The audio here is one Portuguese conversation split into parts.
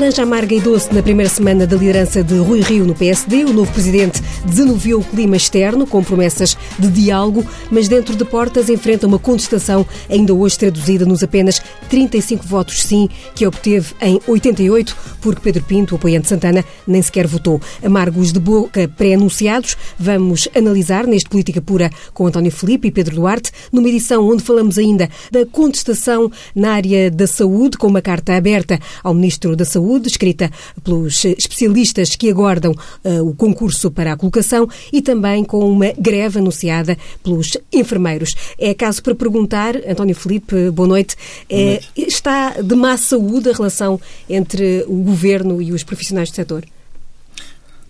Laranja amarga e doce na primeira semana da liderança de Rui Rio no PSD. O novo presidente desanuviou o clima externo com promessas de diálogo, mas dentro de portas enfrenta uma contestação ainda hoje traduzida nos apenas 35 votos sim que obteve em 88, porque Pedro Pinto, apoiante Santana, nem sequer votou. Amargos de boca pré-anunciados, vamos analisar neste Política Pura com António Felipe e Pedro Duarte, numa edição onde falamos ainda da contestação na área da saúde, com uma carta aberta ao Ministro da Saúde, escrita pelos especialistas que aguardam uh, o concurso para a colocação e também com uma greve anunciada pelos enfermeiros. É caso para perguntar, António Felipe, boa noite. Boa noite. É, está de má saúde a relação entre o Governo e os profissionais do setor?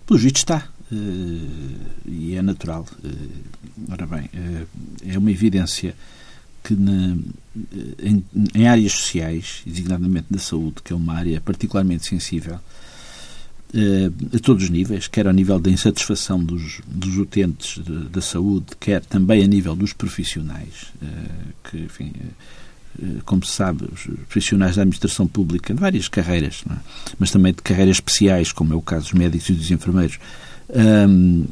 Pelo visto está. Uh, e é natural. Uh, ora bem, uh, é uma evidência que na, em, em, áreas sociais, designadamente da saúde, que é uma área particularmente sensível, eh, a todos os níveis, quer ao nível da insatisfação dos, dos utentes da saúde, quer também a nível dos profissionais, eh, que, enfim, eh, como se sabe, os profissionais da administração pública, de várias carreiras, é? mas também de carreiras especiais, como é o caso dos médicos e dos enfermeiros, um,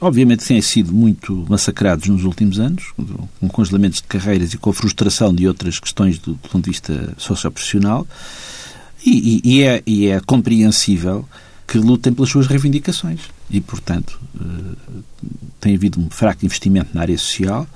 obviamente têm sido muito massacrados nos últimos anos, com congelamentos de carreiras e com a frustração de outras questões do, do ponto de vista socioprofissional, e, e, e, é, e é compreensível que lutem pelas suas reivindicações. E, portanto, uh, tem havido um fraco investimento na área social,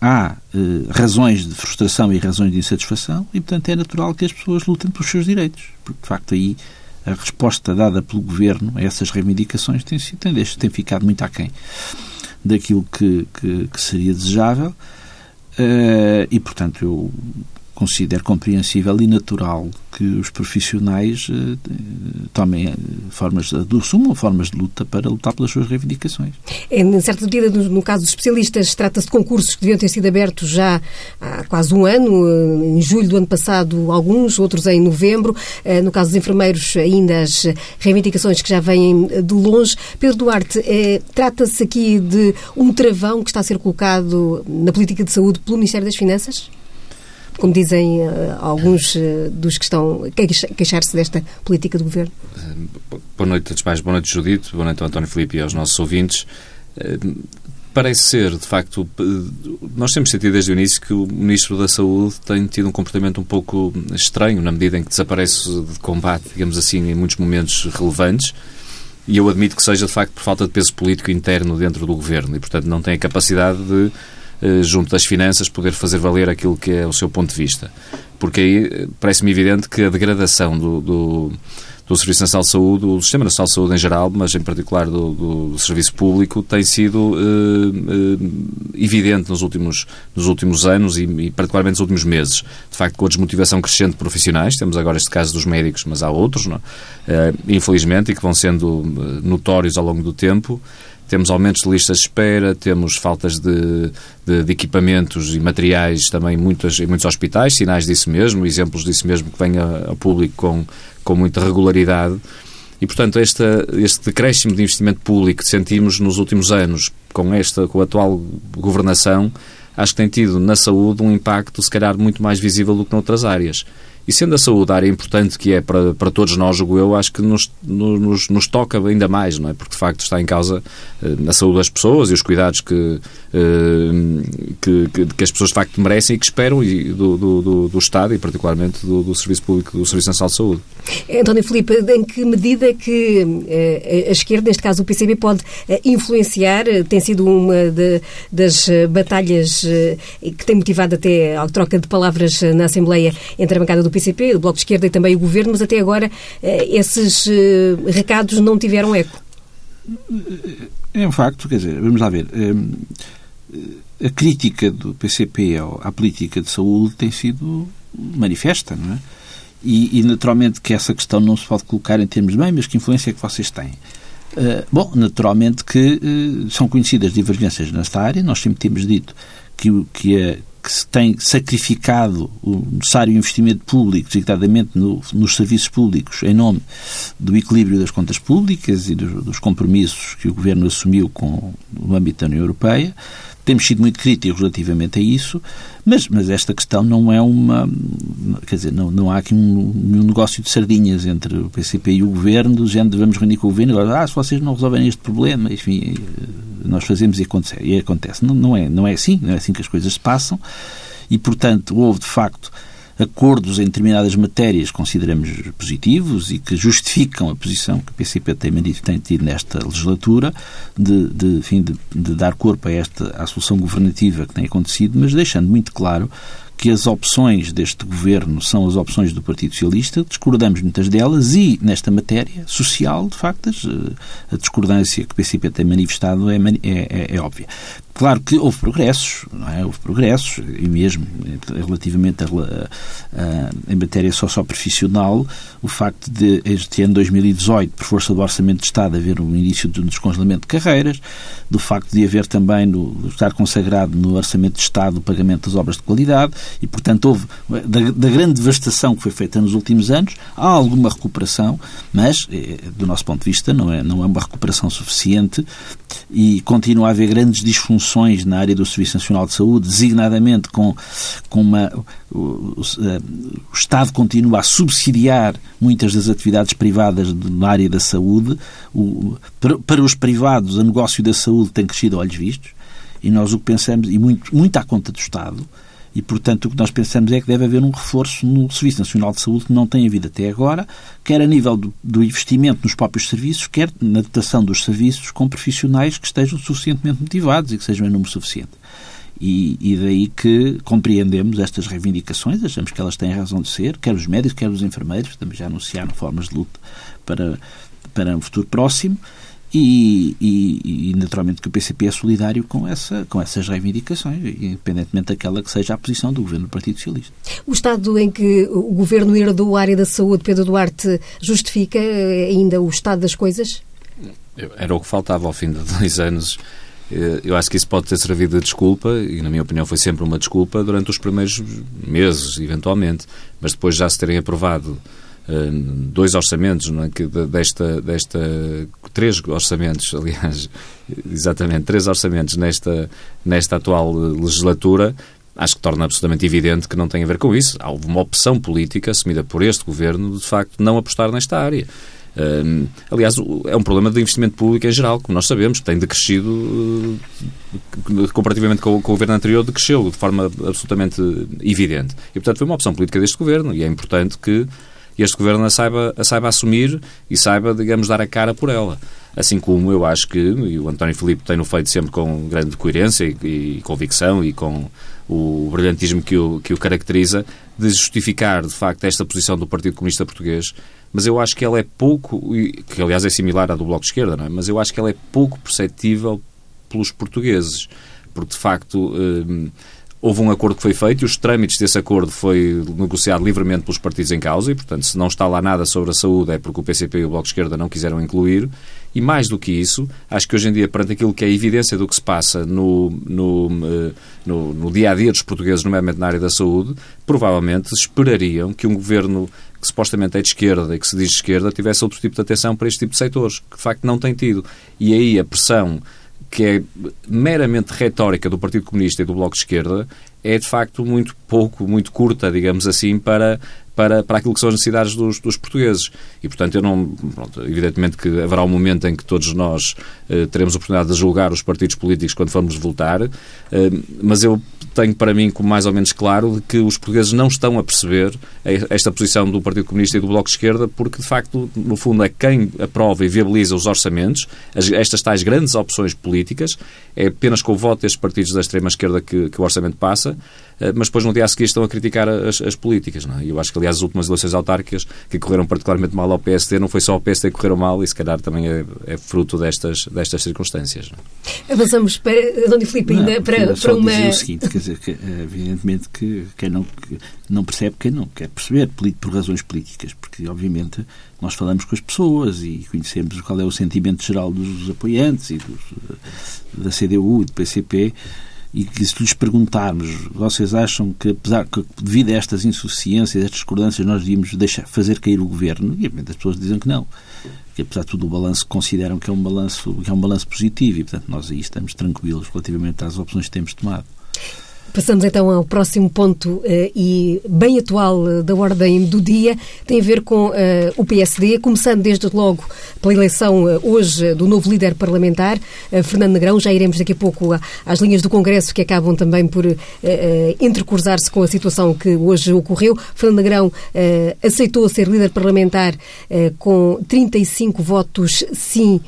há uh, razões de frustração e razões de insatisfação e, portanto, é natural que as pessoas lutem pelos seus direitos. Porque, de facto, aí a resposta dada pelo Governo a essas reivindicações tem, tem, tem ficado muito aquém daquilo que, que, que seria desejável uh, e, portanto, eu considero compreensível e natural que os profissionais uh, tomem uh, formas assumam formas de luta para lutar pelas suas reivindicações. Em certa medida, no, caso dos especialistas, trata-se de concursos que deviam ter sido abertos já há quase um ano, em julho do ano passado alguns, outros em novembro. No caso dos enfermeiros, ainda as reivindicações que já vêm de longe. Pedro Duarte, trata-se aqui de um travão que está a ser colocado na política de saúde pelo Ministério das Finanças? Como dizem uh, alguns uh, dos que estão a queixar-se desta política do governo? Boa noite a todos. Boa noite, Judito. Boa noite António Filipe e aos nossos ouvintes. Parece ser, de facto, nós temos sentido desde o início que o Ministro da Saúde tem tido um comportamento um pouco estranho, na medida em que desaparece de combate, digamos assim, em muitos momentos relevantes. E eu admito que seja, de facto, por falta de peso político interno dentro do governo e, portanto, não tem a capacidade de eh, junto das finanças, poder fazer valer aquilo que é o seu ponto de vista. Porque aí eh, parece-me evidente que a degradação do, do, do Serviço Nacional de Saúde, do Sistema Nacional de Saúde em geral, mas em particular do, do Serviço Público, tem sido eh, eh, evidente nos últimos, nos últimos anos e, e, particularmente nos últimos meses. De facto, com a desmotivação crescente de profissionais, temos agora este caso dos médicos, mas há outros, não? É? infelizmente, e que vão sendo notórios ao longo do tempo, temos aumentos de listas de espera, temos faltas de, de, de equipamentos e materiais também muitas, em muitos hospitais, sinais disso mesmo, exemplos disso mesmo que vêm ao público com, com muita regularidade. E, portanto, esta, este decréscimo de investimento público que sentimos nos últimos anos com, esta, com a atual governação, acho que tem tido na saúde um impacto, se calhar, muito mais visível do que noutras áreas. E sendo a saúde a área importante que é para, para todos nós, julgo eu, acho que nos, nos, nos toca ainda mais, não é? Porque de facto está em causa eh, na saúde das pessoas e os cuidados que, eh, que, que, que, as pessoas de facto merecem e que esperam e do, do, do, do Estado e particularmente do, do, Serviço Público, do Serviço Nacional de Saúde. António Filipe, em que medida é que eh, a esquerda, neste caso o PCB, pode influenciar, tem sido uma de, das batalhas que tem motivado até a troca de palavras na Assembleia entre a bancada do PCB PCP, o Bloco de Esquerda e também o Governo, mas até agora eh, esses eh, recados não tiveram eco. É um facto, quer dizer, vamos lá ver. Eh, a crítica do PCP à política de saúde tem sido manifesta, não é? E, e, naturalmente que essa questão não se pode colocar em termos de bem, mas que influência é que vocês têm? Uh, bom, naturalmente que uh, são conhecidas divergências nesta área, nós sempre temos dito que, que, a, que se tem sacrificado o necessário investimento público, designadamente no, nos serviços públicos, em nome do equilíbrio das contas públicas e dos, dos compromissos que o Governo assumiu com, no âmbito da União Europeia. Temos sido muito críticos relativamente a isso, mas, mas esta questão não é uma. Quer dizer, não, não há aqui um, um negócio de sardinhas entre o PCP e o governo, do género vamos reunir com o governo agora, ah, se vocês não resolverem este problema, enfim, nós fazemos e acontece. E acontece. Não, não, é, não é assim, não é assim que as coisas se passam e, portanto, houve de facto acordos em determinadas matérias consideramos positivos e que justificam a posição que o PCP tem, tem tido nesta legislatura de, de, enfim, de, de dar corpo a esta à solução governativa que tem acontecido, mas deixando muito claro que as opções deste governo são as opções do Partido Socialista, discordamos muitas delas e, nesta matéria social, de facto, a discordância que o PCP tem manifestado é, é, é, é óbvia. Claro que houve progressos, não é? Houve progressos, e mesmo relativamente a, a, a, em matéria socioprofissional, o facto de este ano 2018, por força do Orçamento de Estado, haver um início de um descongelamento de carreiras, do facto de haver também, no, estar consagrado no Orçamento de Estado o pagamento das obras de qualidade, e portanto houve, da, da grande devastação que foi feita nos últimos anos, há alguma recuperação, mas, eh, do nosso ponto de vista, não é, não é uma recuperação suficiente e continua a haver grandes disfunções na área do Serviço Nacional de Saúde, designadamente com, com uma. O, o, o Estado continua a subsidiar muitas das atividades privadas na área da saúde. O, para, para os privados, o negócio da saúde tem crescido a olhos vistos e nós o que pensamos, e muito, muito à conta do Estado, e, portanto, o que nós pensamos é que deve haver um reforço no Serviço Nacional de Saúde que não tem havido até agora, quer a nível do, do, investimento nos próprios serviços, quer na dotação dos serviços com profissionais que estejam suficientemente motivados e que sejam em número suficiente. E, e, daí que compreendemos estas reivindicações, achamos que elas têm razão de ser, quer os médicos, quer os enfermeiros, também já anunciaram formas de luta para, para um futuro próximo, e, e, e, naturalmente que o PCP é solidário com, essa, com essas reivindicações, independentemente daquela que seja a posição do Governo do Partido Socialista. O estado em que o Governo herdou a área da saúde, Pedro Duarte, justifica eh, ainda o estado das coisas? Era o que faltava ao fim de dois anos. Eh, eu acho que isso pode ter servido de desculpa, e na minha opinião foi sempre uma desculpa, durante os primeiros meses, eventualmente. Mas depois já se terem aprovado dois orçamentos não é? que desta, desta três orçamentos aliás exatamente três orçamentos nesta nesta atual legislatura acho que torna absolutamente evidente que não tem a ver com isso há uma opção política assumida por este governo de, facto não apostar nesta área Uh, aliás, é um problema de investimento público em geral, como nós sabemos, que tem decrescido uh, comparativamente com, com, o governo anterior, decresceu de forma absolutamente evidente. E, portanto, foi uma opção política deste governo e é importante que este governo a saiba, a saiba assumir e saiba, digamos, dar a cara por ela. Assim como eu acho que, e o António Filipe tem-no feito sempre com grande coerência e, e, convicção e com o brilhantismo que o, que o caracteriza, de justificar, de facto, esta posição do Partido Comunista Português, mas eu acho que ela é pouco, que aliás é similar à do Bloco de Esquerda, não é? mas eu acho que ela é pouco perceptível pelos portugueses, porque, de facto... Eh, Houve um acordo que foi feito e os trâmites desse acordo foi negociado livremente pelos partidos em causa e, portanto, se não está lá nada sobre a saúde é porque o PCP e o Bloco de Esquerda não quiseram incluir. E mais do que isso, acho que hoje em dia, perante aquilo que é a evidência do que se passa no, no, eh, no, no dia a dia dos portugueses, nomeadamente na área da saúde, provavelmente esperariam que um governo que supostamente é de esquerda e que se diz de esquerda tivesse outro tipo de atenção para este tipo de setores, que de facto não tem tido. E aí a pressão que é meramente retórica do Partido Comunista e do Bloco de Esquerda, é de facto muito pouco, muito curta, digamos assim, para, para, para aquilo que são as necessidades dos, dos portugueses. E, portanto, eu não. Pronto, evidentemente que haverá um momento em que todos nós eh, teremos a oportunidade de julgar os partidos políticos quando formos votar, eh, mas eu tenho para mim como mais ou menos claro de que os portugueses não estão a perceber esta posição do Partido Comunista e do Bloco de Esquerda, porque de facto, no fundo, é quem aprova e viabiliza os orçamentos, as, estas tais grandes opções políticas, é apenas com o voto destes partidos da extrema-esquerda que, que, o orçamento passa, mas depois no dia a seguir estão a criticar as, as políticas. Não é? Eu acho que, aliás, as últimas eleições autárquicas que correram particularmente mal ao PSD, não foi só ao PSD que correram mal e se calhar também é, é fruto destas, destas circunstâncias. Não é? Avançamos para, Dona Filipe, ainda não, para, para uma... o seguinte, quer dizer, que, evidentemente que quem não, que não percebe, quem não quer perceber, por razões políticas, porque obviamente nós falamos com as pessoas e conhecemos qual é o sentimento geral dos apoiantes e dos, da CDU e do PCP e que se lhes perguntarmos, vocês acham que, apesar que devido a estas insuficiências, estas discordâncias, nós devíamos deixar, fazer cair o governo? E as pessoas dizem que não. Que apesar de tudo o balanço consideram que é um balanço, que é um balanço positivo e, portanto, nós aí estamos tranquilos relativamente às opções que temos tomado. Passamos então ao próximo ponto uh, e bem atual uh, da ordem do dia, tem a ver com uh, o PSD, começando desde logo pela eleição hoje do novo líder parlamentar, Fernando Negrão. Já iremos daqui a pouco às linhas do Congresso que acabam também por intercruzar-se com a situação que hoje ocorreu. Fernando Negrão aceitou ser líder parlamentar com 35 votos sim,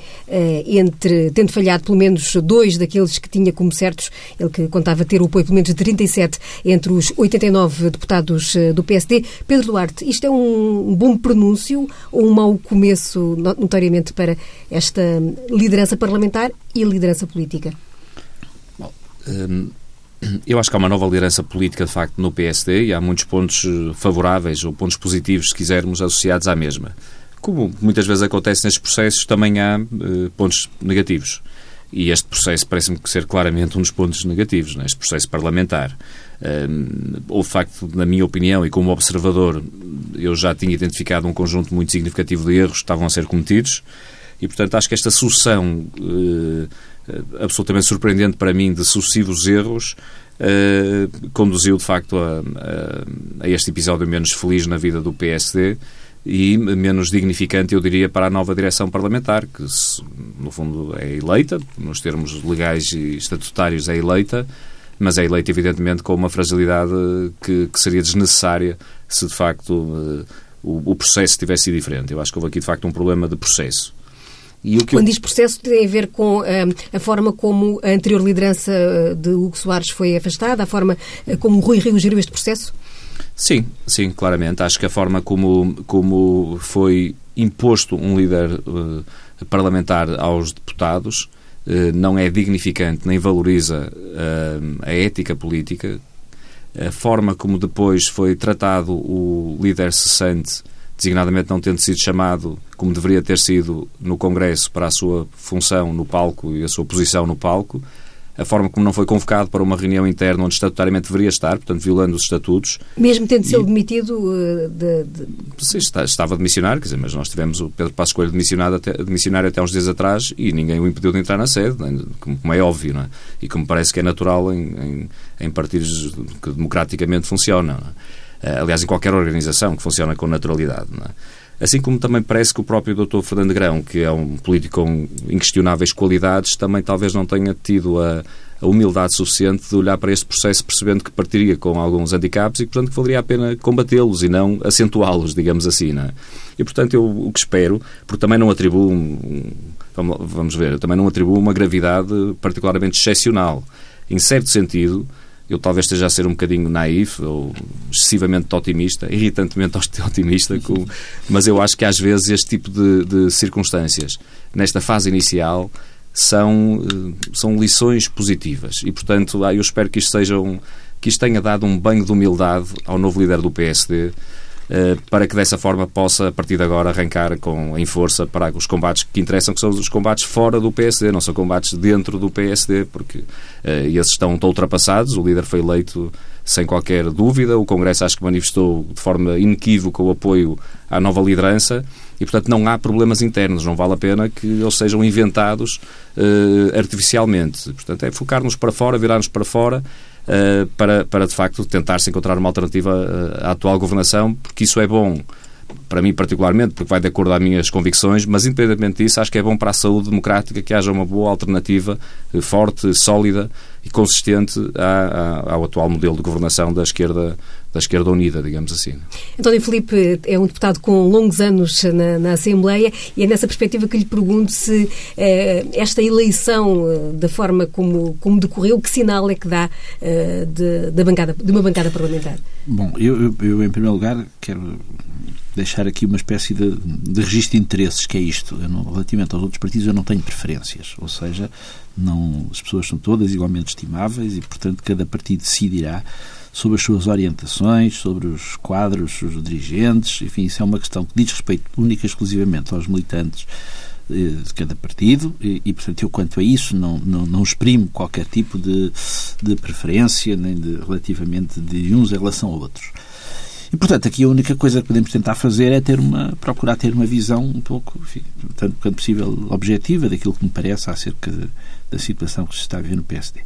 entre tendo falhado pelo menos dois daqueles que tinha como certos, ele que contava ter o apoio pelo menos de 37 entre os 89 deputados eh, do PSD. Pedro Duarte, isto é um bom pronúncio ou um mau começo, notoriamente, para esta liderança parlamentar e liderança política? Bom, hum, eu acho que há uma nova liderança política, de facto, no PSD e há muitos pontos eh, favoráveis ou pontos positivos, se quisermos, associados à mesma. Como muitas vezes acontece nestes processos, também há uh, pontos negativos. E este processo parece-me ser claramente um dos pontos negativos, neste processo parlamentar. Um, de facto, na minha opinião, e como observador, eu já tinha identificado um conjunto muito significativo de erros que estavam a ser cometidos, e, portanto, acho que esta sucessão uh, absolutamente surpreendente para mim de sucessivos erros uh, conduziu, de facto, a, a este episódio menos feliz na vida do PSD e menos dignificante, eu diria, para a nova direção parlamentar, que, no fundo, é eleita, nos termos legais e estatutários é eleita, mas é eleita, evidentemente, com uma fragilidade que, que seria desnecessária se, de facto, eh, o, o, processo tivesse sido diferente. Eu acho que houve aqui, de facto, um problema de processo. E o que Quando eu... diz processo, tem a ver com uh, a forma como a anterior liderança de Hugo Soares foi afastada, a forma como Rui Rio geriu este processo? Sim, sim, claramente. Acho que a forma como, como foi imposto um líder uh, parlamentar aos deputados uh, não é dignificante nem valoriza uh, a ética política. A forma como depois foi tratado o líder cessante, designadamente não tendo sido chamado como deveria ter sido no Congresso para a sua função no palco e a sua posição no palco, a forma como não foi convocado para uma reunião interna onde estatutariamente deveria estar, portanto, violando os estatutos. Mesmo tendo sido demitido uh, de, de... Sim, está, estava de missionário, quer dizer, mas nós tivemos o Pedro Passos Coelho de missionário, até, de missionário até uns dias atrás e ninguém o impediu de entrar na sede, como, é óbvio, não é? E como parece que é natural em, em, em partidos que democraticamente funcionam. É? Aliás, em qualquer organização que funciona com naturalidade. Não é? Assim como também parece que o próprio Dr. Fernando Grão, que é um político com inquestionáveis qualidades, também talvez não tenha tido a, a humildade suficiente de olhar para este processo percebendo que partiria com alguns handicaps e, portanto, que valeria a pena combatê-los e não acentuá-los, digamos assim. É? E, portanto, eu o que espero, porque também não atribuo, vamos ver, também não atribuo uma gravidade particularmente excepcional. Em certo sentido, eu talvez esteja a ser um bocadinho naif ou excessivamente otimista, irritantemente otimista, mas eu acho que às vezes este tipo de, de circunstâncias, nesta fase inicial, são, eh, são lições positivas. E, portanto, eu espero que isto, seja um, que isto tenha dado um banho de humildade ao novo líder do PSD para que dessa forma possa, a partir de agora, arrancar com, em força para os combates que interessam, que são os combates fora do PSD, não são combates dentro do PSD, porque uh, esses estão, estão ultrapassados. O líder foi eleito sem qualquer dúvida, o Congresso acho que manifestou de forma inequívoca o apoio à nova liderança e, portanto, não há problemas internos. Não vale a pena que eles sejam inventados uh, artificialmente. Portanto, é focar-nos para fora, virar-nos para fora uh, para, para, de facto, tentar-se encontrar uma alternativa uh, à atual governação, porque isso é bom para mim particularmente, porque vai de acordo às minhas convicções, mas independentemente disso, acho que é bom para a saúde democrática que haja uma boa alternativa eh, forte, sólida e consistente ao atual modelo de governação da esquerda da esquerda unida, digamos assim. António Filipe é um deputado com longos anos na, na Assembleia e é nessa perspectiva que lhe pergunto se eh, esta eleição, eh, da forma como, como decorreu, que sinal é que dá eh, de, da bancada, de uma bancada parlamentar? Bom, eu, eu, eu, em primeiro lugar quero deixar aqui uma espécie de, de registro de interesses, que é isto. Não, relativamente aos outros partidos eu não tenho preferências, ou seja, não, as pessoas são todas igualmente estimáveis e, portanto, cada partido decidirá sobre as suas orientações, sobre os quadros, os dirigentes, enfim, isso é uma questão que diz respeito única e exclusivamente aos militantes eh, de cada partido e, e, portanto, eu quanto a isso não, não, não exprimo qualquer tipo de, de preferência, nem de, relativamente de uns em relação a outros. E, portanto, aqui a única coisa que podemos tentar fazer é ter uma, procurar ter uma visão um pouco, enfim, tanto quanto possível, objetiva daquilo que me parece acerca de, da situação que se está a ver no PSD.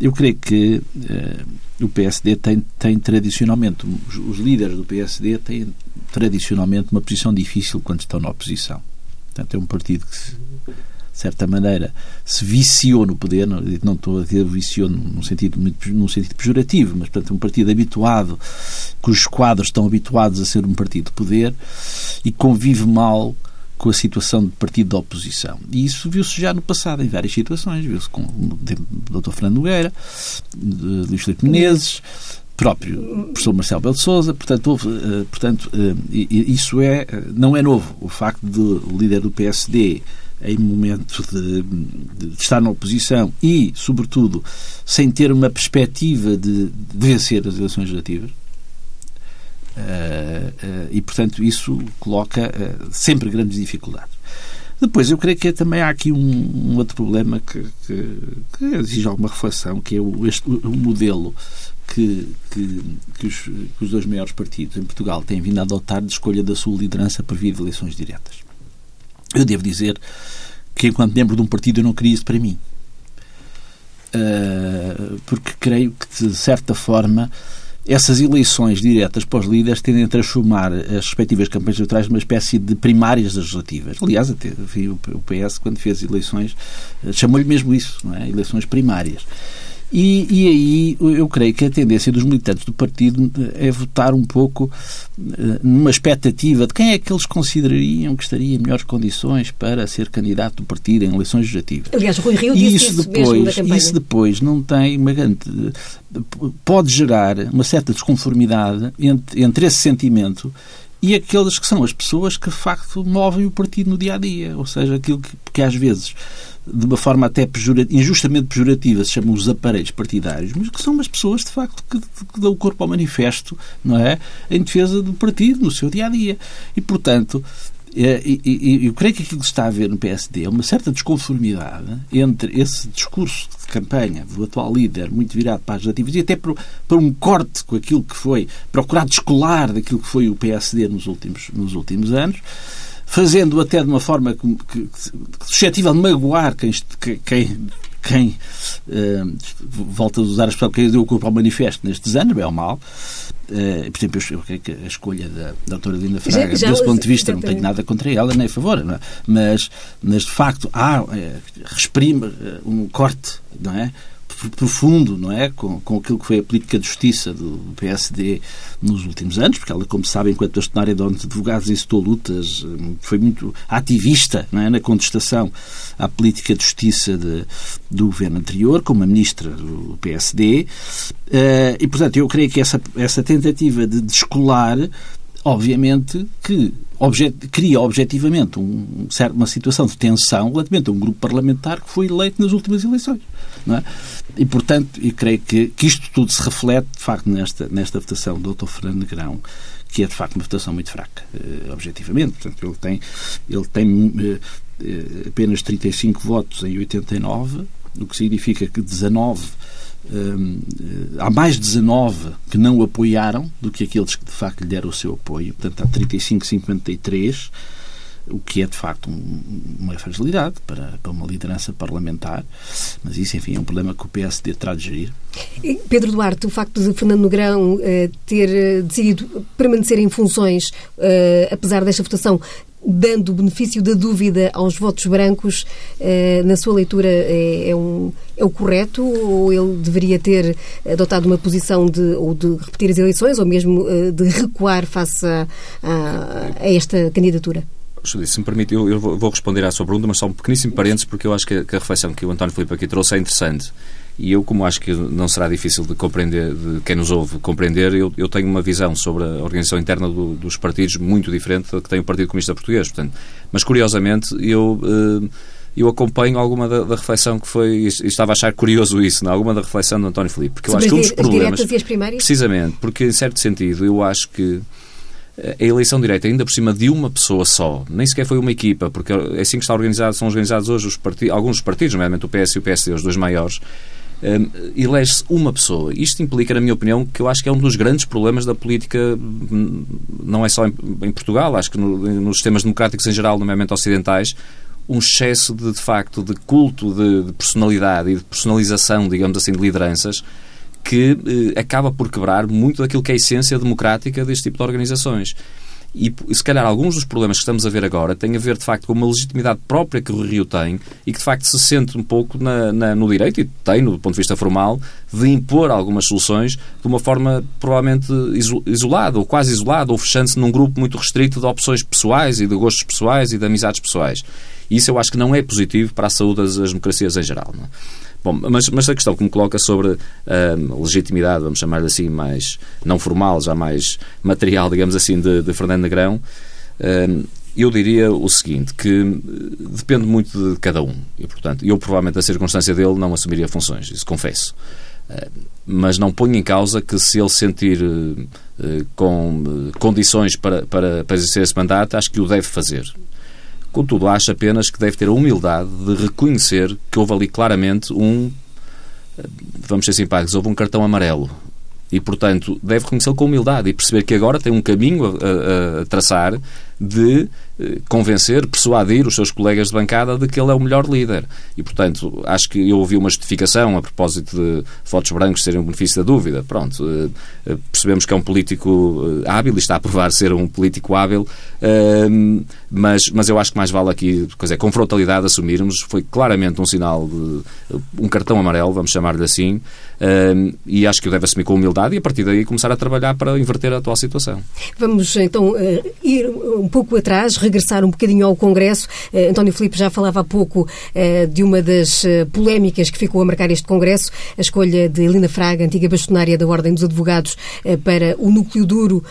Eu creio que uh, o PSD tem, tem tradicionalmente, os, os, líderes do PSD têm tradicionalmente uma posição difícil quando estão na oposição. Portanto, é um partido que, se, de certa maneira, se viciou no poder, não, não estou a dizer viciou num sentido, num sentido pejorativo, mas, portanto, é um partido habituado, cujos quadros estão habituados a ser um partido de poder e convive mal com a situação de partido da oposição. E isso viu-se já no passado, em várias situações. Viu-se com o Dr. Fernando Nogueira, Luís Filipe Menezes, próprio professor Marcelo Belo de Souza, portanto, houve, uh, portanto uh, isso é, não é novo. O facto de o líder do PSD, em momento de, de, estar na oposição e, sobretudo, sem ter uma perspectiva de, de vencer as eleições legislativas, e, portanto, isso coloca uh, sempre grandes dificuldades. Depois, eu creio que também há aqui um, um outro problema que, que, que, exige alguma reflexão, que é o, este, o modelo que, que, os, que, os, dois maiores partidos em Portugal têm vindo a adotar de escolha da sua liderança para vir de eleições diretas. Eu devo dizer que, enquanto membro de um partido, eu não queria isso para mim. porque creio que, de certa forma, essas eleições diretas para os líderes tendem a transformar as respectivas campanhas eleitorais numa espécie de primárias legislativas. Aliás, até o PS, quando fez eleições, eh, chamou-lhe mesmo isso, não é? eleições primárias. E, e, aí eu creio que a tendência dos militantes do partido é votar um pouco eh, numa expectativa de quem é que eles considerariam que estaria em melhores condições para ser candidato do partido em eleições legislativas. Aliás, Rui Rio disse isso, isso depois, Isso depois não tem uma grande... pode gerar uma certa desconformidade entre, entre esse sentimento e aqueles que são as pessoas que de facto movem o partido no dia a dia, ou seja, aquilo que, que às vezes de uma forma até injustamente pejorativa, se chamam os aparelhos partidários, mas que são umas pessoas, de facto, que, que dão o corpo ao manifesto, não é? Em defesa do partido, no seu dia a dia. E, portanto, e, e, eu creio que aquilo que se está a ver no PSD é uma certa desconformidade entre esse discurso de campanha do atual líder, muito virado para as legislativas, e até para, um corte com aquilo que foi, procurar descolar daquilo que foi o PSD nos últimos, nos últimos anos, fazendo até de uma forma que, que, que suscetível de magoar quem, quem, quem uh, volta a usar a expressão que deu o corpo ao manifesto nestes anos, bem ou mal. Uh, por exemplo, eu creio que a escolha da, da doutora Linda Fraga, já, já, desse ponto de vista, não tenho nada contra ela, nem a favor, é? mas, mas de facto há, é, exprime um corte, não é? Profundo, não é? Com, com aquilo que foi a política de justiça do PSD nos últimos anos, porque ela, como sabem, enquanto bastonária de advogados, incitou lutas, hum, foi muito ativista não é? na contestação à política de justiça de, do governo anterior, como a ministra do PSD. Eh, e, portanto, eu creio que essa, essa tentativa de descolar obviamente que objet, cria objetivamente um, uma situação de tensão relativamente a um grupo parlamentar que foi eleito nas últimas eleições. É? E, portanto, eu creio que, que isto tudo se reflete, de facto, nesta, nesta votação do Dr. Fernando Negrão, que é, de facto, uma votação muito fraca, eh, objetivamente. Portanto, ele tem, ele tem eh, eh apenas 35 votos em 89, o que significa que 19 Hum, há mais 19 que não o apoiaram do que aqueles que de facto lhe deram o seu apoio. Portanto, há 35, 53 o que é de facto um, uma fragilidade para, uma liderança parlamentar, mas isso, enfim, é um problema que o PSD terá de gerir. Pedro Duarte, o facto de Fernando Negrão uh, ter uh, decidido permanecer em funções, apesar desta votação, dando o benefício da dúvida aos votos brancos, na sua leitura é, é, um, é o correto ou ele deveria ter adotado uma posição de ou de repetir as eleições ou mesmo de recuar face a, a, a esta candidatura? se me permite, eu, eu, vou responder à sua pergunta, mas só um pequeníssimo parênteses, porque eu acho que a, que a reflexão que o António Filipe aqui trouxe é interessante. E eu, como acho que não será difícil de compreender, de quem nos ouve compreender, eu, eu tenho uma visão sobre a organização interna do, dos partidos muito diferente da que tem o Partido Comunista Português. Portanto, mas, curiosamente, eu... Eh, eu acompanho alguma da, da, reflexão que foi, e estava a achar curioso isso, não? alguma da reflexão do António Filipe, porque eu acho que um dos problemas, precisamente, porque em certo sentido eu acho que a eleição direta, ainda por cima de uma pessoa só, nem sequer foi uma equipa, porque é assim que está organizado, são organizados hoje os partidos, alguns partidos, nomeadamente o PS e o PSD, os dois maiores, um, elege-se uma pessoa. Isto implica, na minha opinião, que eu acho que é um dos grandes problemas da política, hum, não é só em, em Portugal, acho que no, nos sistemas democráticos em geral, nomeadamente ocidentais, um excesso de, de facto de culto de, de, personalidade e de personalização, digamos assim, de lideranças que eh, acaba por quebrar muito daquilo que é a essência democrática deste tipo de organizações. E, se calhar, alguns dos problemas que estamos a ver agora têm a ver, de facto, com uma legitimidade própria que o Rio tem e que, de facto, se sente um pouco na, na, no direito, e tem, no ponto de vista formal, de impor algumas soluções de uma forma provavelmente isolada, ou quase isolada, ou fechando-se num grupo muito restrito de opções pessoais e de gostos pessoais e de amizades pessoais. Isso eu acho que não é positivo para a saúde das, das democracias em geral. Não é? Bom, mas, mas a questão que me coloca sobre a uh, legitimidade, vamos chamar assim, mais não formal, já mais material, digamos assim, de, de Fernando Negrão, uh, eu diria o seguinte, que depende muito de cada um. E, portanto, eu provavelmente, na circunstância dele, não assumiria funções, isso confesso. Uh, mas não ponho em causa que se ele sentir com condições para, para, para exercer esse mandato, acho que o deve fazer. Contudo, acho apenas que deve ter a humildade de reconhecer que houve ali claramente um, vamos ser simpáticos, houve um cartão amarelo. E, portanto, deve reconhecê-lo com humildade e perceber que agora tem um caminho a, a, a traçar de eh, convencer, persuadir os seus colegas de bancada de que ele é o melhor líder. E, portanto, acho que eu ouvi uma justificação a propósito de votos brancos serem um benefício da dúvida. Pronto, eh, eh, percebemos que é um político hábil e está a provar ser um político hábil, mas, mas eu acho que mais vale aqui, quer dizer, com frontalidade assumirmos, foi claramente um sinal de um cartão amarelo, vamos chamar-lhe assim, e acho que o deve assumir com humildade e a partir daí começar a trabalhar para inverter a atual situação. Vamos então ir um pouco atrás, regressar um bocadinho ao Congresso. Uh, António Filipe já falava há pouco uh, de uma das uh, polémicas que ficou a marcar este Congresso, a escolha de Helena Fraga, antiga bastonária da Ordem dos Advogados, para o núcleo duro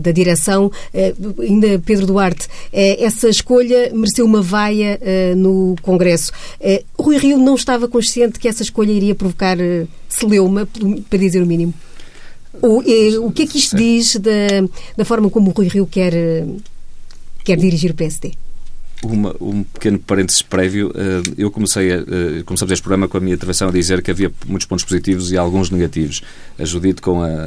da direção. ainda Pedro Duarte, essa escolha mereceu uma vaia no Congresso. Rui Rio não estava consciente que essa escolha iria provocar celeuma, para dizer o mínimo. O, o que é que isto diz da, da forma como o Rui Rio quer quer dirigir o PSD? Uma, um pequeno parênteses prévio. Eh, eu comecei a, eh, comecei este programa com a minha intervenção a dizer que havia muitos pontos positivos e alguns negativos. A Judite, com a,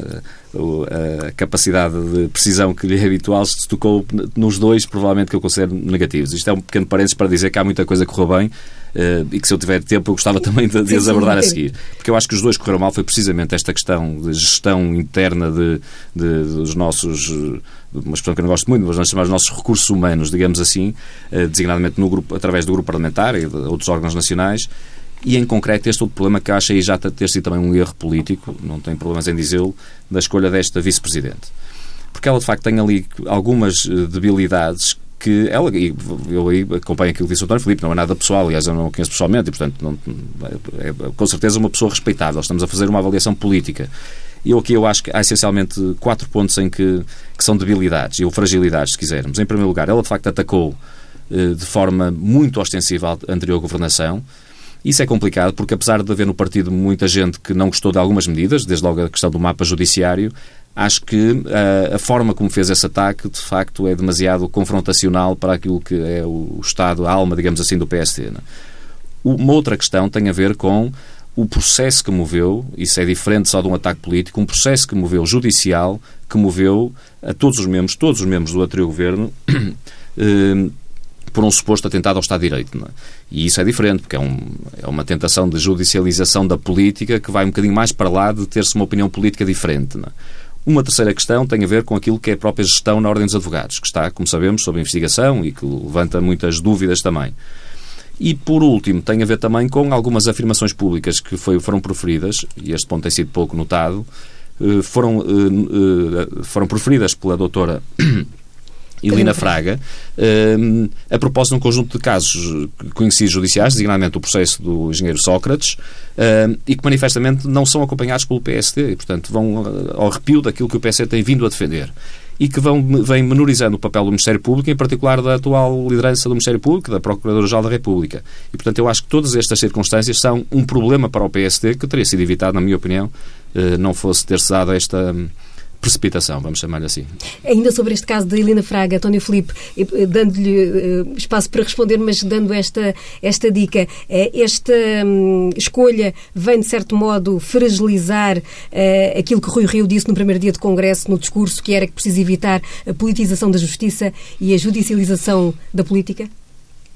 a capacidade de precisão que lhe é habitual, se tocou nos dois, provavelmente, que eu considero negativos. Isto é um pequeno parênteses para dizer que há muita coisa que correu bem uh, e que se eu tiver tempo eu gostava também de, de as abordar a seguir. Porque eu acho que os dois correram mal foi precisamente esta questão de gestão interna de, de dos nossos, uma expressão que eu não gosto muito, mas vamos chamar os nossos recursos humanos, digamos assim, uh, designadamente no grupo, através do grupo parlamentar e de outros órgãos nacionais, e, em concreto, este outro problema que acho aí já ter sido também um erro político, não tenho problemas em dizê-lo, da escolha desta vice-presidente. Porque ela, de facto, tem ali algumas eh, debilidades que ela, e eu aí acompanho aquilo que disse o António Filipe, não é nada pessoal, aliás, eu não a conheço pessoalmente, e, portanto, não, é, é com certeza uma pessoa respeitável. Estamos a fazer uma avaliação política. E aqui eu acho que há essencialmente quatro pontos em que, que são debilidades, ou fragilidades, se quisermos. Em primeiro lugar, ela de facto atacou eh, de forma muito ostensiva a anterior governação. Isso é complicado porque, apesar de haver no partido muita gente que não gostou de algumas medidas, desde logo a questão do mapa judiciário, acho que a, a, forma como fez esse ataque, de facto, é demasiado confrontacional para aquilo que é o, Estado, a alma, digamos assim, do PSD. Né? Uma outra questão tem a ver com o processo que moveu, isso é diferente só de um ataque político, um processo que moveu judicial, que moveu a todos os membros, todos os membros do anterior governo, eh, por um suposto atentado ao Estado de Direito. É? E isso é diferente, porque é, um, é, uma tentação de judicialização da política que vai um bocadinho mais para lá de ter-se uma opinião política diferente. É? Uma terceira questão tem a ver com aquilo que é a própria gestão na Ordem dos Advogados, que está, como sabemos, sob investigação e que levanta muitas dúvidas também. E, por último, tem a ver também com algumas afirmações públicas que foi, foram proferidas, e este ponto tem sido pouco notado, eh, foram, eh, eh, foram proferidas pela doutora Helena Fraga, a propósito de um conjunto de casos conhecidos judiciais, designadamente o processo do engenheiro Sócrates, e que manifestamente não são acompanhados pelo PSD, e, portanto, vão ao arrepio daquilo que o PSD tem vindo a defender e que vão, vem menorizando o papel do Ministério Público, em particular da atual liderança do Ministério Público, da Procuradora-Geral da República. E, portanto, eu acho que todas estas circunstâncias são um problema para o PSD que teria sido evitado, na minha opinião, eh, não fosse ter-se dado esta precipitação, vamos chamar-lhe assim. Ainda sobre este caso da Helena Fraga, António Filipe, dando-lhe uh, espaço para responder, mas dando esta, esta dica, uh, esta um, escolha vem, de certo modo, fragilizar uh, aquilo que Rui Rio disse no primeiro dia de Congresso, no discurso, que era que precisa evitar a politização da justiça e a judicialização da política?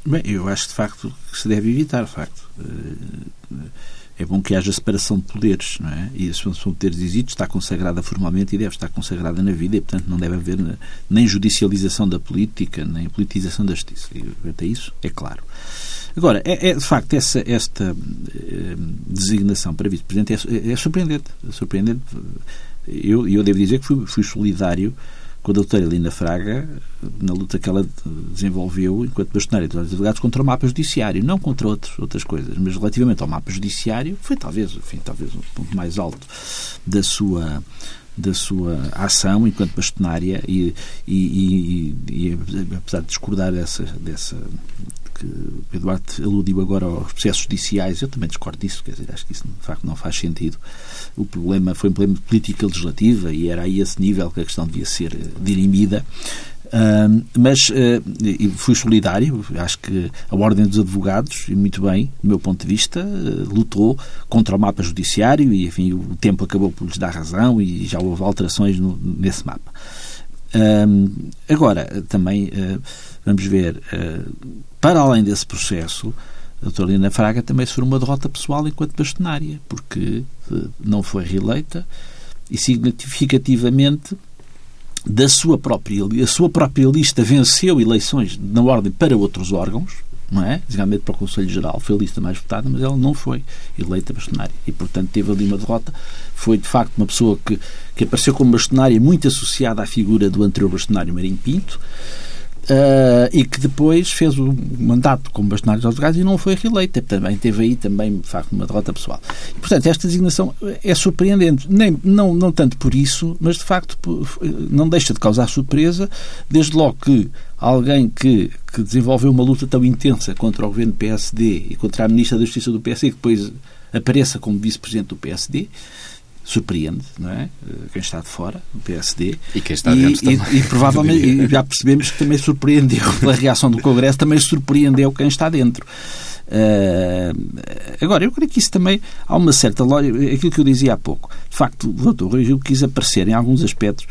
Bem, eu acho de facto que se deve evitar, de facto. É bom que haja separação de poderes, não é? E a separação de poderes existe, está consagrada formalmente e deve estar consagrada na vida, e portanto não deve haver nem judicialização da política, nem politização da justiça. E até isso é claro. Agora, é, é de facto essa, esta eh, designação para vice-presidente é, é, surpreendente. É surpreendente. Eu, eu devo dizer que fui, fui solidário com a doutora Helena Fraga na luta que ela desenvolveu enquanto bastonária dos advogados contra o mapa judiciário, não contra outros, outras coisas, mas relativamente ao mapa judiciário foi talvez, enfim, talvez o ponto mais alto da sua da sua ação enquanto bastonária e, e, e, e apesar de discordar dessa, dessa que o Eduardo aludiu agora aos processos judiciais, eu também discordo disso, quer dizer, acho que isso de facto não faz sentido. O problema foi um problema de política legislativa e era aí esse nível que a questão devia ser eh, dirimida. Uh, mas uh, fui solidário, acho que a Ordem dos Advogados, e muito bem, do meu ponto de vista, uh, lutou contra o mapa judiciário e, enfim, o tempo acabou por lhes dar razão e já houve alterações no, nesse mapa. Agora, também, vamos ver, para além desse processo, a doutora Lina Fraga também sofreu uma derrota pessoal enquanto bastonária, porque eh, não foi reeleita e significativamente da sua própria a sua própria lista venceu eleições na ordem para outros órgãos, não é? Desigualmente para o Conselho Geral foi a lista mais votada, mas ela não foi eleita bastonária e portanto teve ali uma derrota. Foi de facto uma pessoa que, que apareceu como bastonária muito associada à figura do anterior bastonário Marinho Pinto. Uh, e que depois fez o mandato como bastonário dos advogados e não foi reeleita. Também teve aí também, de facto, uma derrota pessoal. E, portanto, esta designação é surpreendente. Nem, não, não tanto por isso, mas, de facto, não deixa de causar surpresa, desde logo que alguém que, que desenvolveu uma luta tão intensa contra o governo PSD e contra a Ministra da Justiça do PSD, que depois apareça como vice-presidente do PSD, surpreende, não é? Eh, quem está de fora, o PSD. E quem está dentro e, também. E, e provavelmente, e já percebemos que também surpreendeu, pela reação do Congresso, também surpreendeu quem está dentro. Uh, agora, eu creio que isso também há uma certa lógica, aquilo que eu dizia há pouco. De facto, o doutor Rui Gil quis aparecer em alguns aspectos,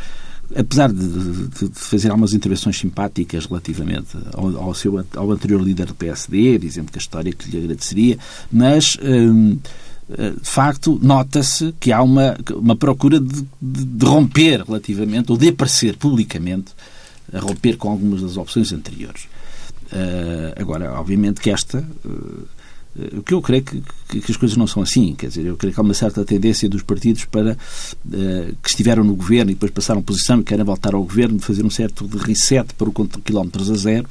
apesar de, de, de fazer algumas intervenções simpáticas relativamente ao, ao, seu, ao anterior líder do PSD, dizendo que a história que lhe agradeceria, mas. Eh, de facto, nota-se que há uma, uma procura de, de, de, romper relativamente, ou de aparecer publicamente, a romper com algumas das opções anteriores. Uh, agora, obviamente que esta. Uh, o que eu creio que, que, que, as coisas não são assim, quer dizer, eu creio que há uma certa tendência dos partidos para uh, que estiveram no governo e depois passaram posição e querem voltar ao governo, fazer um certo reset para o quilómetros a zero.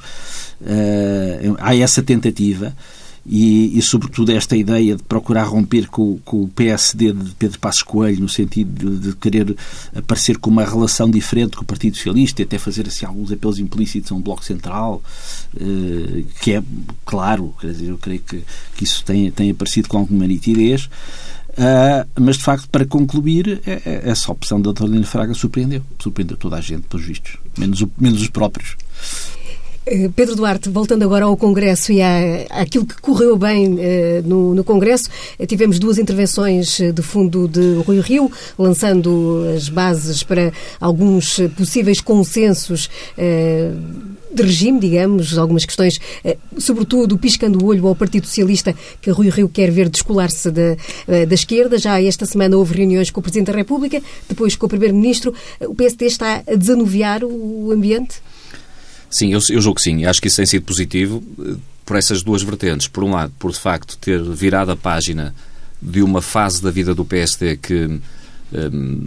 há essa tentativa e, e, sobretudo, esta ideia de procurar romper com, com, o PSD de Pedro Passos Coelho, no sentido de, de, querer aparecer com uma relação diferente com o Partido Socialista e até fazer assim, alguns apelos implícitos a um Bloco Central, eh, que é claro, quer dizer, eu creio que, que isso tem, tem aparecido com alguma nitidez. Uh, mas, de facto, para concluir, é, é, essa opção da Doutora Fraga surpreendeu. Surpreendeu toda a gente, pelos vistos. Menos, o, menos os próprios. Eh, Pedro Duarte, voltando agora ao Congresso e à, àquilo que correu bem uh, no, no, Congresso, uh, tivemos duas intervenções de fundo de Rui Rio, lançando as bases para alguns possíveis consensos de regime, digamos, algumas questões, sobretudo piscando o olho ao Partido Socialista, que Rui Rio quer ver descolar-se da, da esquerda. Já esta semana houve reuniões com o Presidente da República, depois com o Primeiro-Ministro. O PSD está a desanuviar o ambiente? Sim, eu, eu julgo que sim. Acho que isso tem sido positivo eh, por essas duas vertentes. Por um lado, por de facto ter virado a página de uma fase da vida do PSD que. Um, ehm,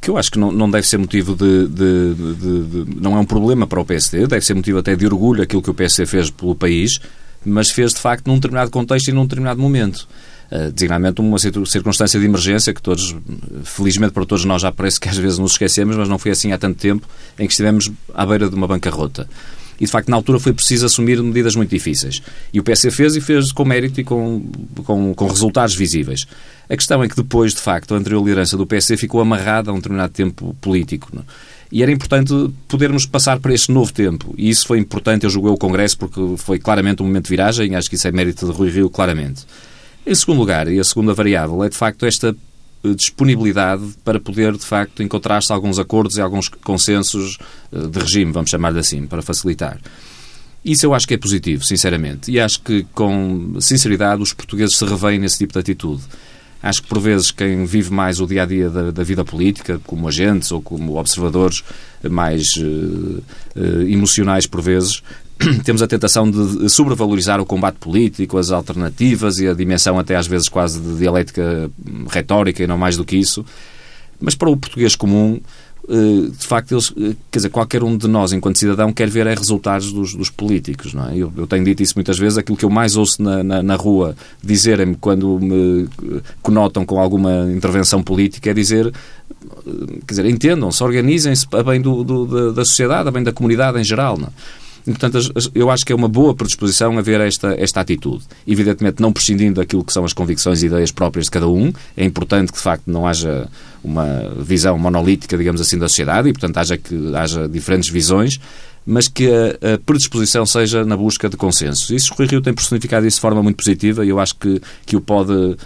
que eu acho que não, não deve ser motivo de, de, de, de, Não é um problema para o PSD, deve ser motivo até de orgulho aquilo que o PSD fez pelo país, mas fez de facto num determinado contexto e num determinado momento. Uh, designadamente uma circunstância de emergência que todos, felizmente para todos nós, já parece que às vezes nos esquecemos, mas não foi assim há tanto tempo em que estivemos à beira de uma bancarrota. E, de facto, na altura foi preciso assumir medidas muito difíceis. E o PS fez e fez com mérito e com, com, com resultados visíveis. A questão é que depois, de facto, a anterior liderança do PS ficou amarrada a um determinado tempo político. Não? E era importante podermos passar para este novo tempo. E isso foi importante, eu julguei o Congresso, porque foi claramente um momento de viragem, acho que isso é mérito de Rui Rio, claramente. Em segundo lugar, e a segunda variável, é de facto esta eh, disponibilidade para poder, de facto, encontrar-se alguns acordos e alguns consensos eh, de regime, vamos chamar-lhe assim, para facilitar. Isso eu acho que é positivo, sinceramente. E acho que, com sinceridade, os portugueses se revêem nesse tipo de atitude. Acho que, por vezes, quem vive mais o dia a dia da, da vida política, como agentes ou como observadores mais uh, uh, emocionais, por vezes, temos a tentação de sobrevalorizar o combate político, as alternativas e a dimensão, até às vezes, quase de dialética retórica e não mais do que isso. Mas para o português comum, de facto, eles, eh, quer dizer, qualquer um de nós, enquanto cidadão, quer ver é resultados dos, dos políticos, não é? Eu, eu, tenho dito isso muitas vezes, aquilo que eu mais ouço na, na, na rua dizerem-me quando me conotam com alguma intervenção política é dizer, eh, quer dizer, entendam-se, organizem-se a bem do, do, da sociedade, a bem da comunidade em geral, não é? E, portanto, eu acho que é uma boa predisposição a ver esta, esta atitude. Evidentemente, não prescindindo daquilo que são as convicções e ideias próprias de cada um. É importante que, de facto, não haja uma visão monolítica, digamos assim, da sociedade e, portanto, haja, que, haja diferentes visões mas que a, a, predisposição seja na busca de consenso. Isso o Rui Rio tem personificado isso de forma muito positiva e eu acho que, que o pode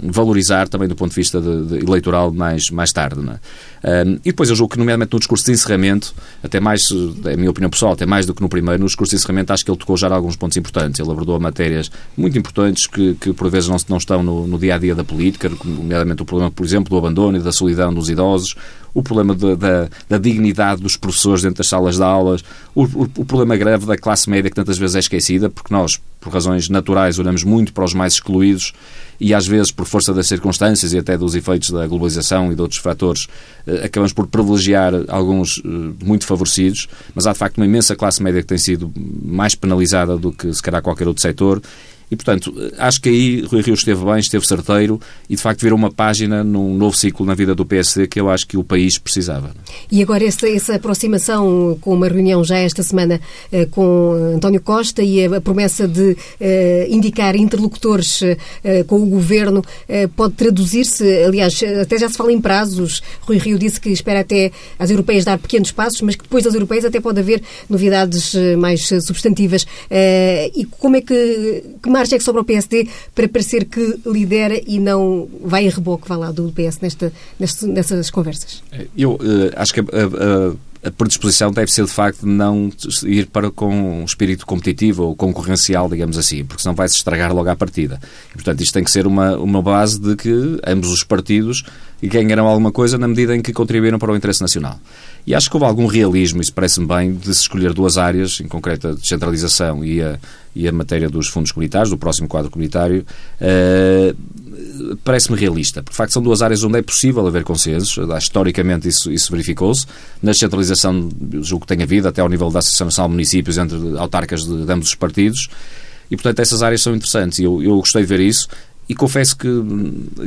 valorizar também do ponto de vista de, de eleitoral mais, mais tarde. É? Um, e depois eu julgo que, nomeadamente no discurso de encerramento, até mais, é a minha opinião pessoal, até mais do que no primeiro, no discurso de encerramento acho que ele tocou já alguns pontos importantes. Ele abordou matérias muito importantes que, que por vezes não, não estão no, no dia a dia da política, nomeadamente o problema, por exemplo, do abandono e da solidão dos idosos, o problema de, da, da, dignidade dos professores dentro das salas de aulas, o, o, o, problema grave da classe média que tantas vezes é esquecida, porque nós, por razões naturais, olhamos muito para os mais excluídos e às vezes, por força das circunstâncias e até dos efeitos da globalização e de outros fatores, eh, acabamos por privilegiar alguns eh, muito favorecidos, mas há de facto uma imensa classe média que tem sido mais penalizada do que se calhar qualquer outro setor e, portanto, acho que aí Rui Rio esteve bem, esteve certeiro e, de facto, virou uma página num novo ciclo na vida do PSD que eu acho que o país precisava. E agora essa, essa aproximação com uma reunião já esta semana eh, com António Costa e a, promessa de eh, indicar interlocutores eh, com o Governo pode traduzir-se, aliás, até já se fala em prazos. Rui Rio disse que espera até as europeias dar pequenos passos, mas que depois das europeias até pode haver novidades mais substantivas. E como é que, que margem é que sobra ao PSD para parecer que lidera e não vai em reboque, vá lá, do PS nesta, nessas conversas? Eu uh, acho que a, a, a, predisposição deve ser, de facto, não ir para com um espírito competitivo ou concorrencial, digamos assim, porque senão vai-se estragar logo à partida. E, portanto, isto tem que ser uma, uma base de que ambos os partidos ganharão alguma coisa na medida em que contribuíram para o interesse nacional. E acho que houve algum realismo, isso parece-me bem, de se escolher duas áreas, em concreto a descentralização e a, e a matéria dos fundos comunitários, do próximo quadro comunitário, uh, parece-me realista. Porque, de facto, são duas áreas onde é possível haver consensos. Historicamente, isso, isso verificou-se. Na descentralização, julgo que tem havido, até ao nível da Associação Nacional de Municípios, entre autarcas de, de ambos os partidos. E, portanto, essas áreas são interessantes. E eu, eu gostei de ver isso e confesso que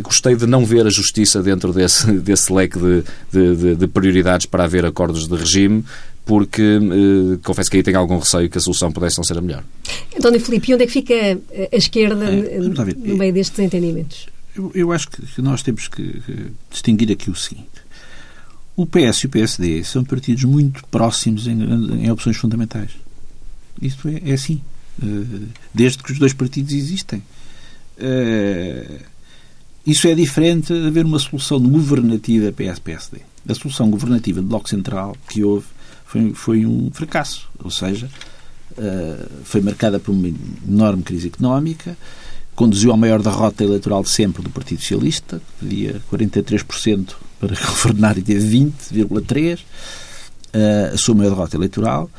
gostei de não ver a justiça dentro desse, desse leque de, de, de prioridades para haver acordos de regime, porque eh, confesso que aí tenho algum receio que a solução pudesse não ser a melhor. António Filipe, onde é que fica a esquerda é, no meio destes entendimentos? Eu, eu acho que nós temos que distinguir aqui o seguinte. O PS e o PSD são partidos muito próximos em, em opções fundamentais. Isto é, é assim. Eh, desde que os dois partidos existem. Uh, isso é diferente de haver uma solução governativa PS-PSD. A solução governativa de Bloco Central que houve foi, foi um fracasso. Ou seja, uh, foi marcada por uma enorme crise económica, conduziu à maior derrota eleitoral de sempre do Partido Socialista, que pedia 43% para governar e teve 20,3%, uh, a sua maior derrota eleitoral.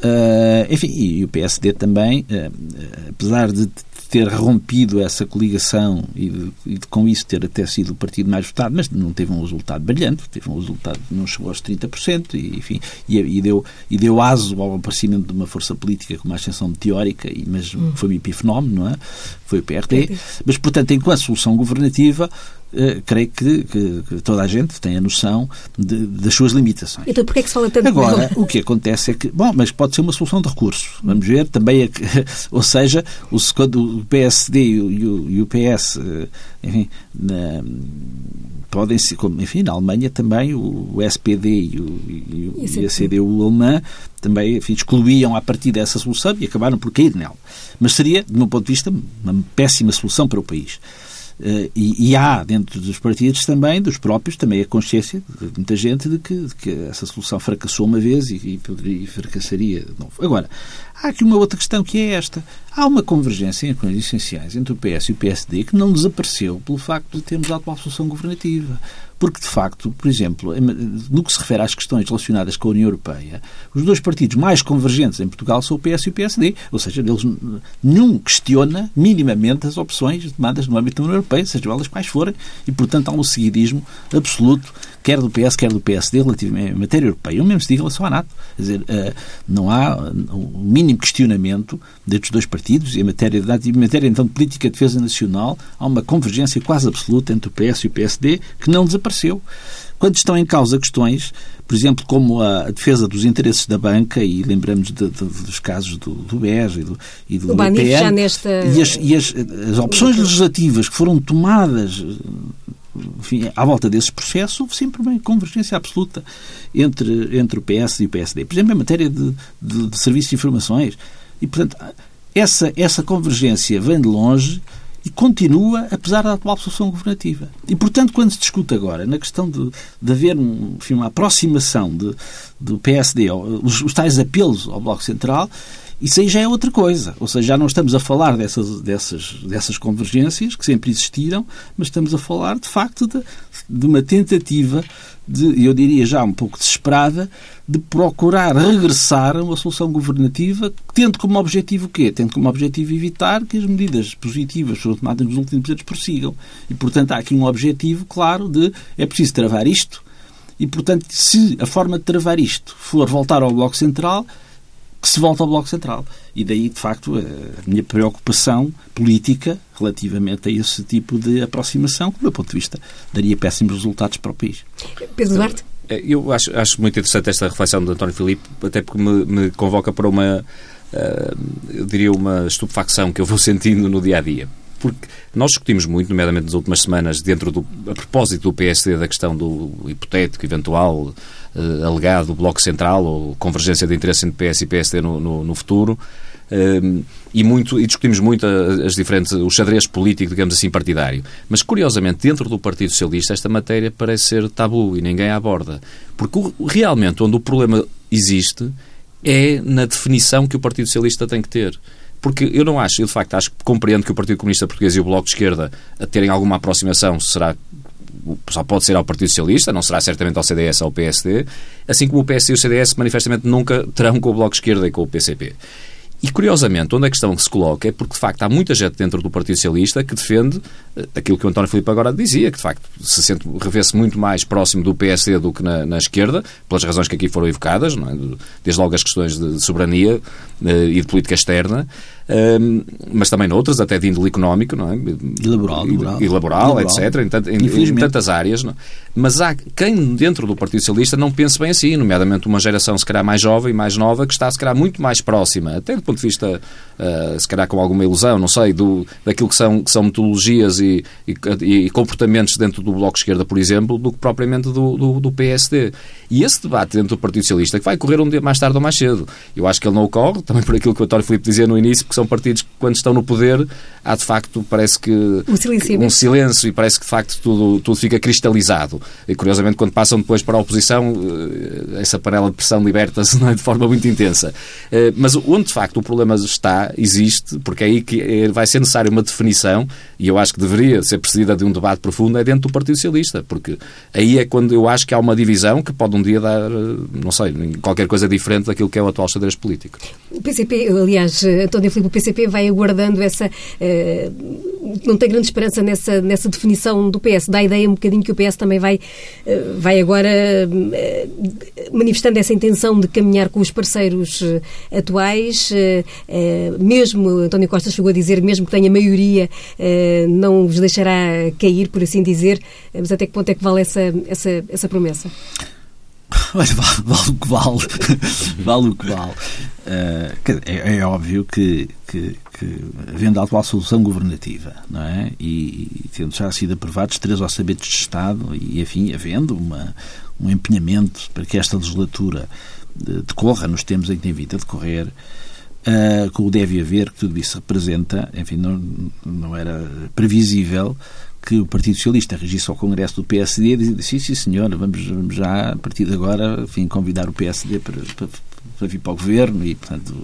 Uh, enfim, e o PSD também, uh, apesar de ter rompido essa coligação e, de, e de, com isso ter até sido o partido mais votado, mas não teve um resultado brilhante, teve um resultado não chegou aos 30%, e, enfim, e, e, deu, e deu aso ao aparecimento de uma força política com uma ascensão teórica, e, mas hum. foi um epifenómeno, não é? Foi o PRT. Mas, portanto, enquanto solução governativa, uh, creio que, que, que, toda a gente tem a noção de, das suas limitações. Então, porquê é que se fala tanto Agora, o que acontece é que, bom, mas pode ser uma solução de recurso. Vamos ver, também, é que, ou seja, o, quando o PSD e o, e o PS, enfim, na, podem ser, como, enfim, na Alemanha também o, SPD e, o, e, e a CDU alemã também enfim, excluíam a partir dessa solução e acabaram por cair nela. Mas seria, do meu ponto de vista, uma péssima solução para o país. Uh, e, e, há dentro dos partidos também, dos próprios, também a consciência de muita gente de que, de que essa solução fracassou uma vez e, e, poderia, e fracassaria de novo. Agora, há aqui uma outra questão que é esta. Há uma convergência em coisas essenciais entre o PS e o PSD que não desapareceu pelo facto de termos a atual solução governativa. Porque, de facto, por exemplo, no que se refere às questões relacionadas com a União Europeia, os dois partidos mais convergentes em Portugal são o PS e o PSD. Ou seja, eles, nenhum questiona minimamente as opções tomadas no âmbito da União Europeia, sejam elas quais forem, e, portanto, há um seguidismo absoluto, quer do PS, quer do PSD, relativamente à matéria europeia. O mesmo se diga em relação à NATO. Quer dizer, eh, não há o mínimo questionamento destes dois partidos, e matéria de NATO, e em matéria, então, de política de defesa nacional, há uma convergência quase absoluta entre o PS e o PSD, que não desapareceu Quando estão em causa questões, por exemplo, como a defesa dos interesses da banca, e lembramos de, de, dos casos do, do BES e do, e do BPN, já nesta... e, as, e as, as opções legislativas que foram tomadas enfim, à volta desses processos, houve sempre uma convergência absoluta entre, entre o PS e o PSD. Por exemplo, em matéria de, de, de serviços de informações. E, portanto, essa, essa convergência vem de longe e continua, apesar da atual situação governativa. E, portanto, quando se discute agora na questão de, de haver um, enfim, uma aproximação de, do PSD, os, os tais apelos ao Bloco Central, isso aí já é outra coisa. Ou seja, já não estamos a falar dessas, dessas, dessas convergências que sempre existiram, mas estamos a falar, de facto, de, de uma tentativa de, eu diria já um pouco desesperada, de procurar regressar a uma solução governativa, tendo como objetivo o quê? Tendo como objetivo evitar que as medidas positivas foram tomadas nos últimos anos prossigam. E, portanto, há aqui um objetivo claro de é preciso travar isto e, portanto, se a forma de travar isto for voltar ao Bloco Central, que se volta ao Bloco Central. E daí, de facto, a minha preocupação política relativamente a esse tipo de aproximação, que, do meu ponto de vista, daria péssimos resultados para o país. Pedro Duarte? É, eu acho, acho muito interessante esta reflexão de António Filipe, até porque me, me convoca para uma, uh, eu diria, uma estupefacção que eu vou sentindo no dia a dia porque nós discutimos muito, nomeadamente nas últimas semanas, dentro do, a propósito do PSD, da questão do hipotético, eventual, uh, alegado Bloco Central ou convergência de interesse entre PS e PSD no, no, no futuro. Uh, e, muito, e discutimos muito as diferentes, o xadrez político, digamos assim, partidário. Mas, curiosamente, dentro do Partido Socialista, esta matéria parece ser tabu e ninguém a aborda. Porque realmente onde o problema existe é na definição que o Partido Socialista tem que ter. Porque eu não acho, eu de facto acho que compreendo que o Partido Comunista Português e o Bloco de Esquerda a terem alguma aproximação será só pode ser ao Partido Socialista, não será certamente ao CDS ou ao PSD, assim como o PS e o CDS manifestamente nunca terão com o Bloco de Esquerda e com o PCP. E, curiosamente, onde a questão que se coloca é porque, de facto, há muita gente dentro do Partido Socialista que defende uh, aquilo que o António Filipe agora dizia, que, de facto, se sente, revê-se muito mais próximo do PSD do que na, na, esquerda, pelas razões que aqui foram evocadas, é? desde logo as questões de soberania uh, e de política externa, mas também noutras, até de índole económico, não é? E laboral, e, e laboral, etc., em, em, em, tantas áreas. Não? É? Mas há quem dentro do Partido Socialista não pense bem assim, nomeadamente uma geração se calhar mais jovem, mais nova, que está se calhar muito mais próxima, até do ponto de vista, uh, se calhar com alguma ilusão, não sei, do, daquilo que são, que são metodologias e, e, e comportamentos dentro do Bloco Esquerda, por exemplo, do que propriamente do, do, do, PSD. E esse debate dentro do Partido Socialista, que vai correr um dia mais tarde ou mais cedo, eu acho que ele não ocorre, também por aquilo que o António Filipe dizia no início, que são partidos que, quando estão no poder, há de facto, parece que um silêncio, um silêncio e parece que de facto tudo, tudo fica cristalizado. E curiosamente, quando passam depois para a oposição, eh, essa panela de pressão liberta-se é? de forma muito intensa. Eh, mas onde de facto o problema está, existe, porque é aí que é, vai ser necessária uma definição, e eu acho que deveria ser precedida de um debate profundo, é dentro do Partido Socialista, porque aí é quando eu acho que há uma divisão que pode um dia dar, eh, não sei, qualquer coisa diferente daquilo que é o atual xadrez político. O PCP, aliás, António Filipe o PCP vai aguardando essa. não tem grande esperança nessa, nessa definição do PS. Dá a ideia um bocadinho que o PS também vai, vai agora manifestando essa intenção de caminhar com os parceiros atuais, mesmo António Costa chegou a dizer, mesmo que tenha maioria, não os deixará cair, por assim dizer. Mas até que ponto é que vale essa, essa, essa promessa? Vale, vale, o que vale. vale o que vale. Uh, é, é, óbvio que, que, que, havendo a atual solução governativa, não é? E, e tendo já sido aprovados três orçamentos de Estado e, enfim, havendo uma, um empenhamento para que esta legislatura decorra nos tempos em que tem vindo a decorrer, uh, com o deve haver, que tudo isso representa, enfim, não, não era previsível que o Partido Socialista regisse ao Congresso do PSD e disse, sim, sim senhor, vamos, vamos já, a partir de agora, enfim, convidar o PSD para, para, para vir para o Governo e, portanto,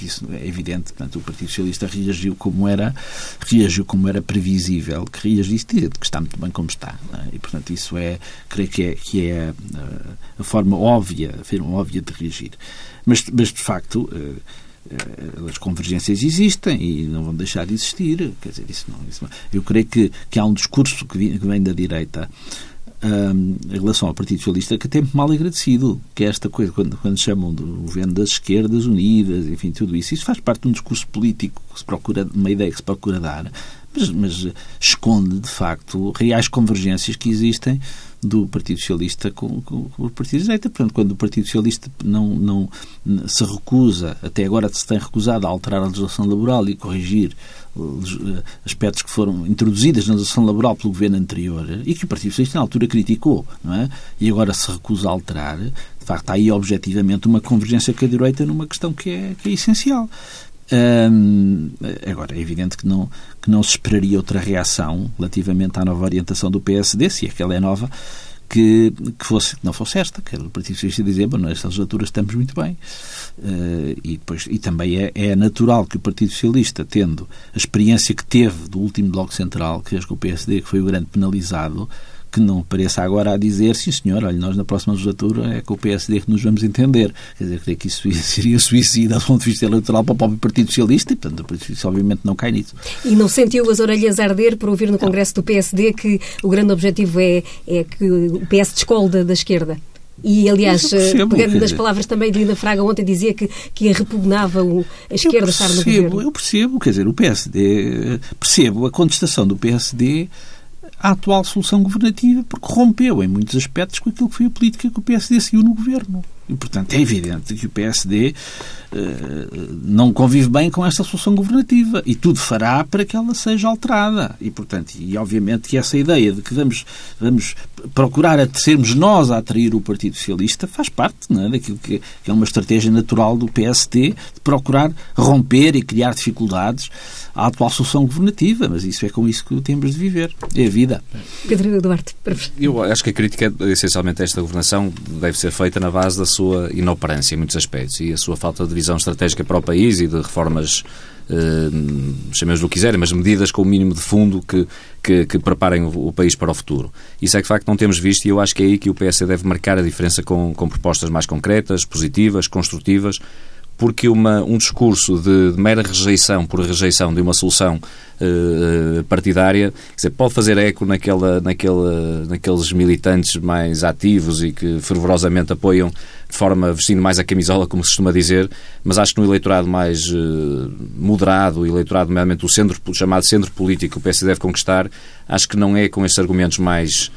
isso é evidente. Portanto, o Partido Socialista reagiu como era, reagiu como era previsível que reagisse, que está muito bem como está. É? E, portanto, isso é, creio que é, que é a, a forma óbvia, a forma óbvia de reagir. Mas, mas de facto, eh, as convergências existem e não vão deixar de existir. Quer dizer, isso não, isso não. Eu creio que, que há um discurso que vem da direita um, em relação ao Partido Socialista que é tempo mal agradecido, que é esta coisa, quando, quando chamam do governo das esquerdas unidas, enfim, tudo isso. Isso faz parte de um discurso político que se procura, uma ideia que se procura dar, mas, mas esconde, de facto, reais convergências que existem do Partido Socialista com, com, com, o Partido de Direita. Portanto, quando o Partido Socialista não, não se recusa, até agora se tem recusado a alterar a legislação laboral e corrigir eh, aspectos que foram introduzidos na legislação laboral pelo governo anterior e que o Partido Socialista na altura criticou, não é? E agora se recusa a alterar, de facto, há aí objetivamente uma convergência com a direita numa questão que é, que é essencial. Hum, agora, é evidente que não, que não se esperaria outra reação relativamente à nova orientação do PSD, se aquela é nova, que, que, fosse, que não fosse esta, que era o Partido Socialista dizer, bom, nesta legislatura estamos muito bem. Uh, e, depois, e também é, é natural que o Partido Socialista, tendo a experiência que teve do último Bloco Central, que fez com o PSD, que foi o grande penalizado, que não pareça agora a dizer, sim senhor, olha, nós na próxima legislatura é com o PSD que nos vamos entender. Quer dizer, creio que isso seria suicida do ponto de vista eleitoral para o próprio Partido Socialista e, portanto, o Partido Socialista obviamente não cai nisso. E não sentiu as orelhas arder por ouvir no Congresso do PSD que o grande objetivo é, é que o PS descolda da esquerda? E, aliás, percebo, pegando nas palavras também de Lina Fraga, ontem dizia que, que repugnava o, a esquerda percebo, estar no governo. Eu percebo, quer dizer, o PSD, percebo a contestação do PSD a atual solução governativa, porque rompeu em muitos aspectos com aquilo que foi a política que o PSD seguiu no governo. E, portanto, é evidente que o PSD não convive bem com esta solução governativa e tudo fará para que ela seja alterada. E, portanto, e obviamente que essa ideia de que vamos, vamos procurar a sermos nós a atrair o Partido Socialista faz parte não é, daquilo que, que é uma estratégia natural do PSD de procurar romper e criar dificuldades à atual solução governativa, mas isso é com isso que temos de viver. É a vida. Pedro Duarte. Eu acho que a crítica, essencialmente, a esta governação deve ser feita na base da sua inoperância em muitos aspectos e a sua falta de visão estratégica para o país e de reformas Uh, chamemos o que quiserem, mas medidas com o mínimo de fundo que, que, que, preparem o, país para o futuro. Isso é que, de facto, não temos visto e eu acho que é aí que o PS deve marcar a diferença com, com propostas mais concretas, positivas, construtivas, porque uma, um discurso de, de, mera rejeição por rejeição de uma solução uh, partidária dizer, pode fazer eco naquela, naquela, naqueles militantes mais ativos e que fervorosamente apoiam de forma vestindo mais a camisola, como se costuma dizer, mas acho que no eleitorado mais uh, moderado, eleitorado, nomeadamente o centro, chamado centro político, o PS deve conquistar, acho que não é com estes argumentos mais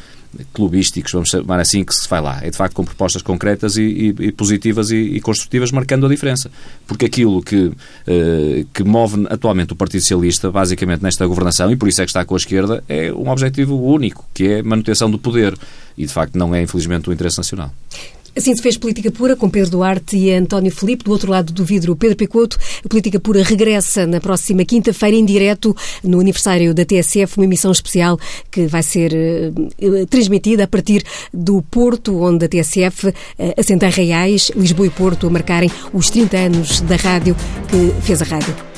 clubísticos, vamos chamar assim, que se vai lá. É de facto com propostas concretas e, e, e positivas e, e, construtivas, marcando a diferença. Porque aquilo que, eh, que move atualmente o Partido Socialista, basicamente nesta governação, e por isso é que está com a esquerda, é um objetivo único, que é manutenção do poder. E de facto não é, infelizmente, o interesse nacional. Assim se fez Política Pura com Pedro Duarte e António Felipe. Do outro lado do vidro, Pedro Picoto. A Política Pura regressa na próxima quinta-feira em direto no aniversário da TSF, uma emissão especial que vai ser uh, transmitida a partir do Porto, onde a TSF uh, assenta Reais, Lisboa e Porto a marcarem os 30 anos da rádio que fez a rádio.